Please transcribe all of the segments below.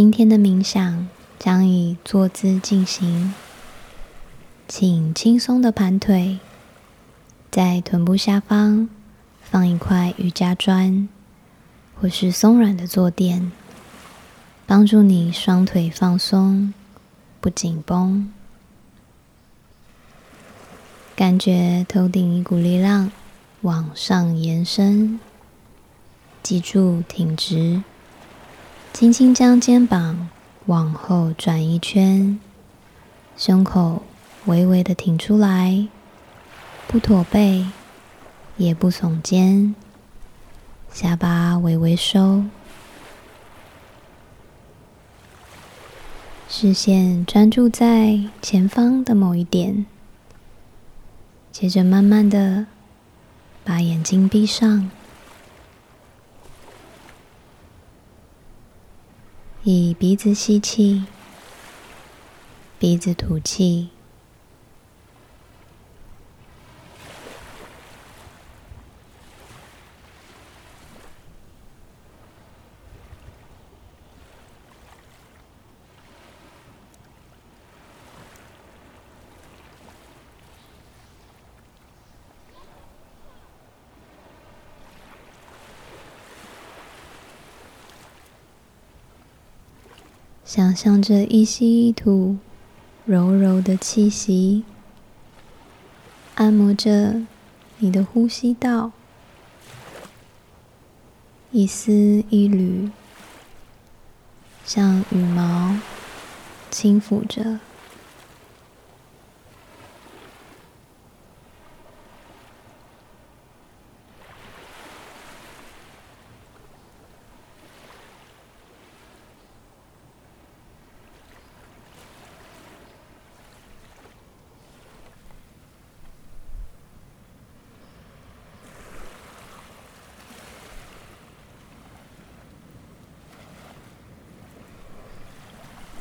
今天的冥想将以坐姿进行，请轻松的盘腿，在臀部下方放一块瑜伽砖，或是松软的坐垫，帮助你双腿放松，不紧绷。感觉头顶一股力量往上延伸，记住挺直。轻轻将肩膀往后转一圈，胸口微微的挺出来，不驼背，也不耸肩，下巴微微收，视线专注在前方的某一点，接着慢慢的把眼睛闭上。以鼻子吸气，鼻子吐气。想象着一吸一吐，柔柔的气息，按摩着你的呼吸道，一丝一缕，像羽毛轻抚着。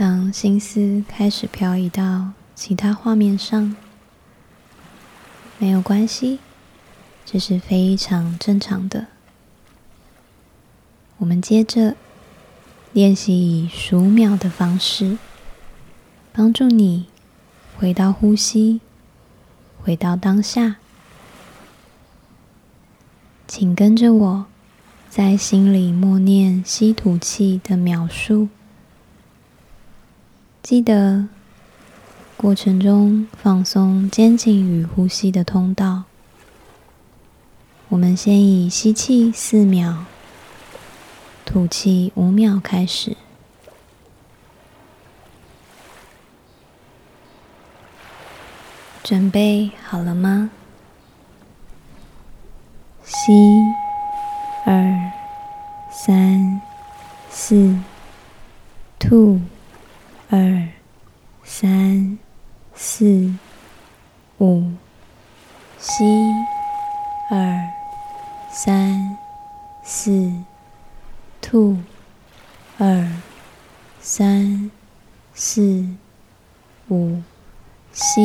当心思开始飘移到其他画面上，没有关系，这是非常正常的。我们接着练习以数秒的方式，帮助你回到呼吸，回到当下。请跟着我，在心里默念吸吐气的秒数。记得过程中放松肩颈与呼吸的通道。我们先以吸气四秒、吐气五秒开始。准备好了吗？吸，二、三、四，吐。二、三、四、五，吸；二、三、四，吐；二、三、四、五，吸；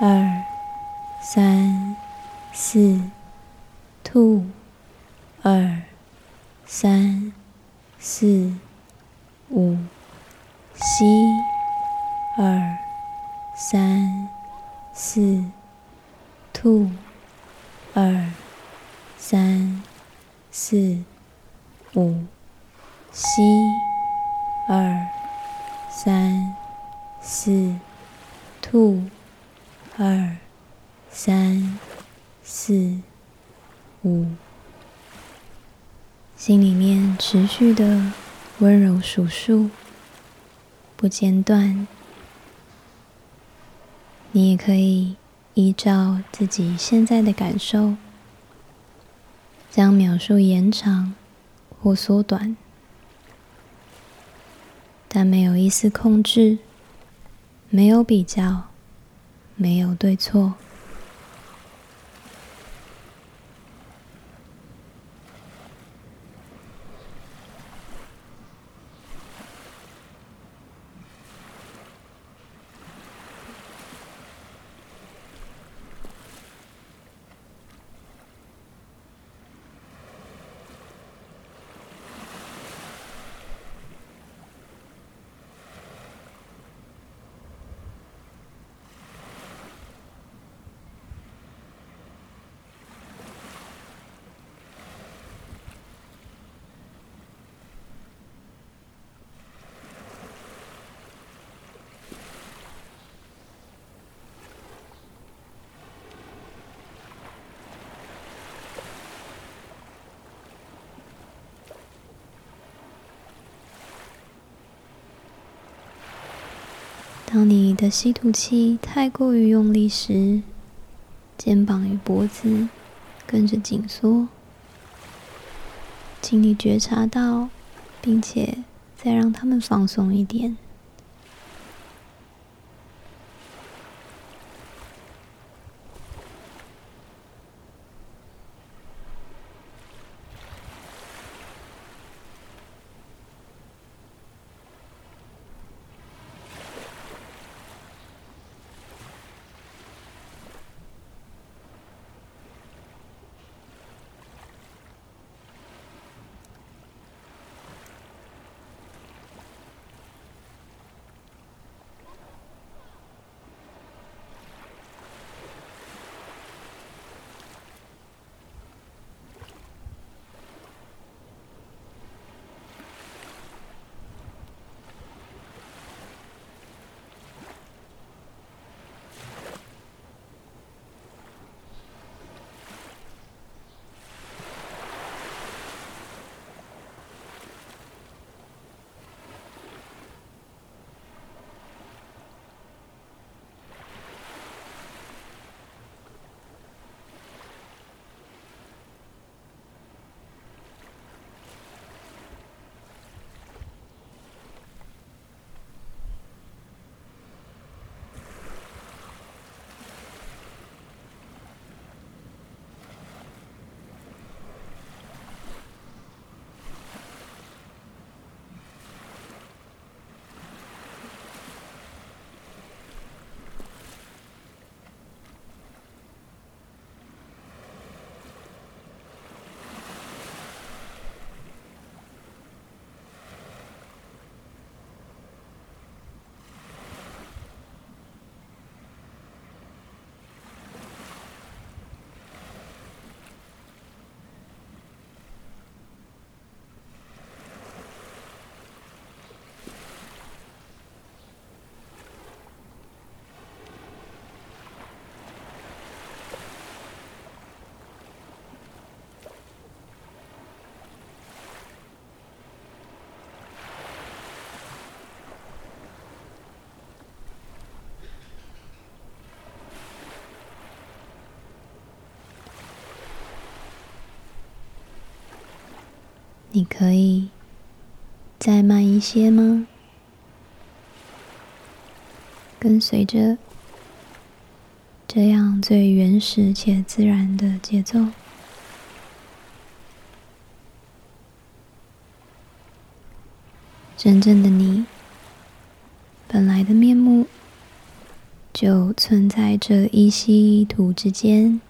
二、三、四，吐；二、三、四、五。吸，二、三、四，吐，二、三、四、五，吸，二、三、四，吐，二、三、四、五，心里面持续的温柔数数。不间断，你也可以依照自己现在的感受，将秒数延长或缩短，但没有一丝控制，没有比较，没有对错。当你的吸吐气太过于用力时，肩膀与脖子跟着紧缩，请你觉察到，并且再让他们放松一点。你可以再慢一些吗？跟随着这样最原始且自然的节奏，真正的你，本来的面目，就存在这一吸一吐之间。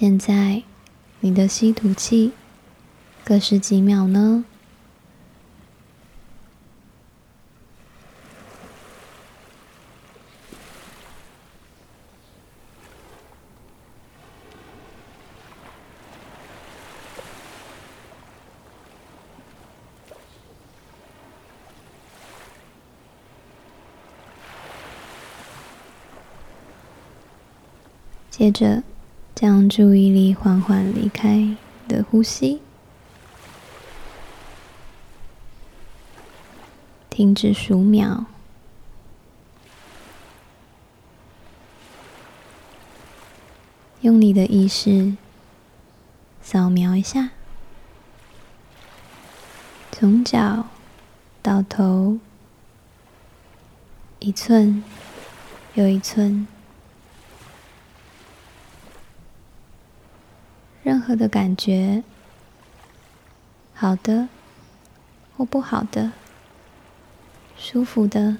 现在，你的吸吐气各是几秒呢？接着。将注意力缓缓离开的呼吸，停止数秒，用你的意识扫描一下，从脚到头，一寸又一寸。任何的感觉，好的或不好的，舒服的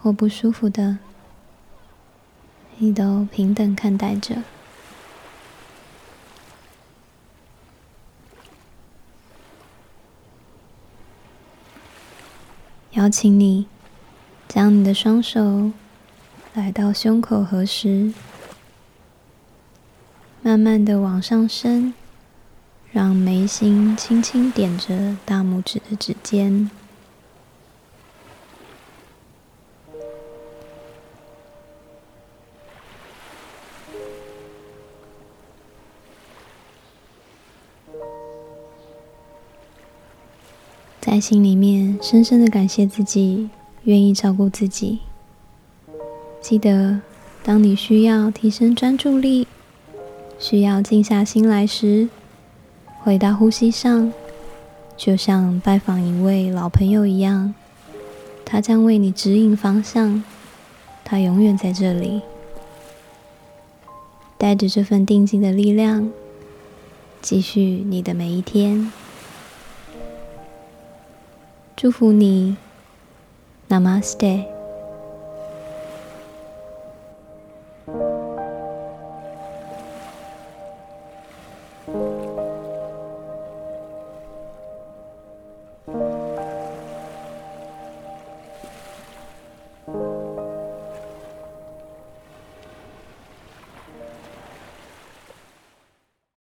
或不舒服的，你都平等看待着。邀请你将你的双手来到胸口合十。慢慢的往上升，让眉心轻轻点着大拇指的指尖。在心里面深深的感谢自己，愿意照顾自己。记得，当你需要提升专注力，需要静下心来时，回到呼吸上，就像拜访一位老朋友一样，他将为你指引方向，他永远在这里，带着这份定静的力量，继续你的每一天。祝福你，Namaste。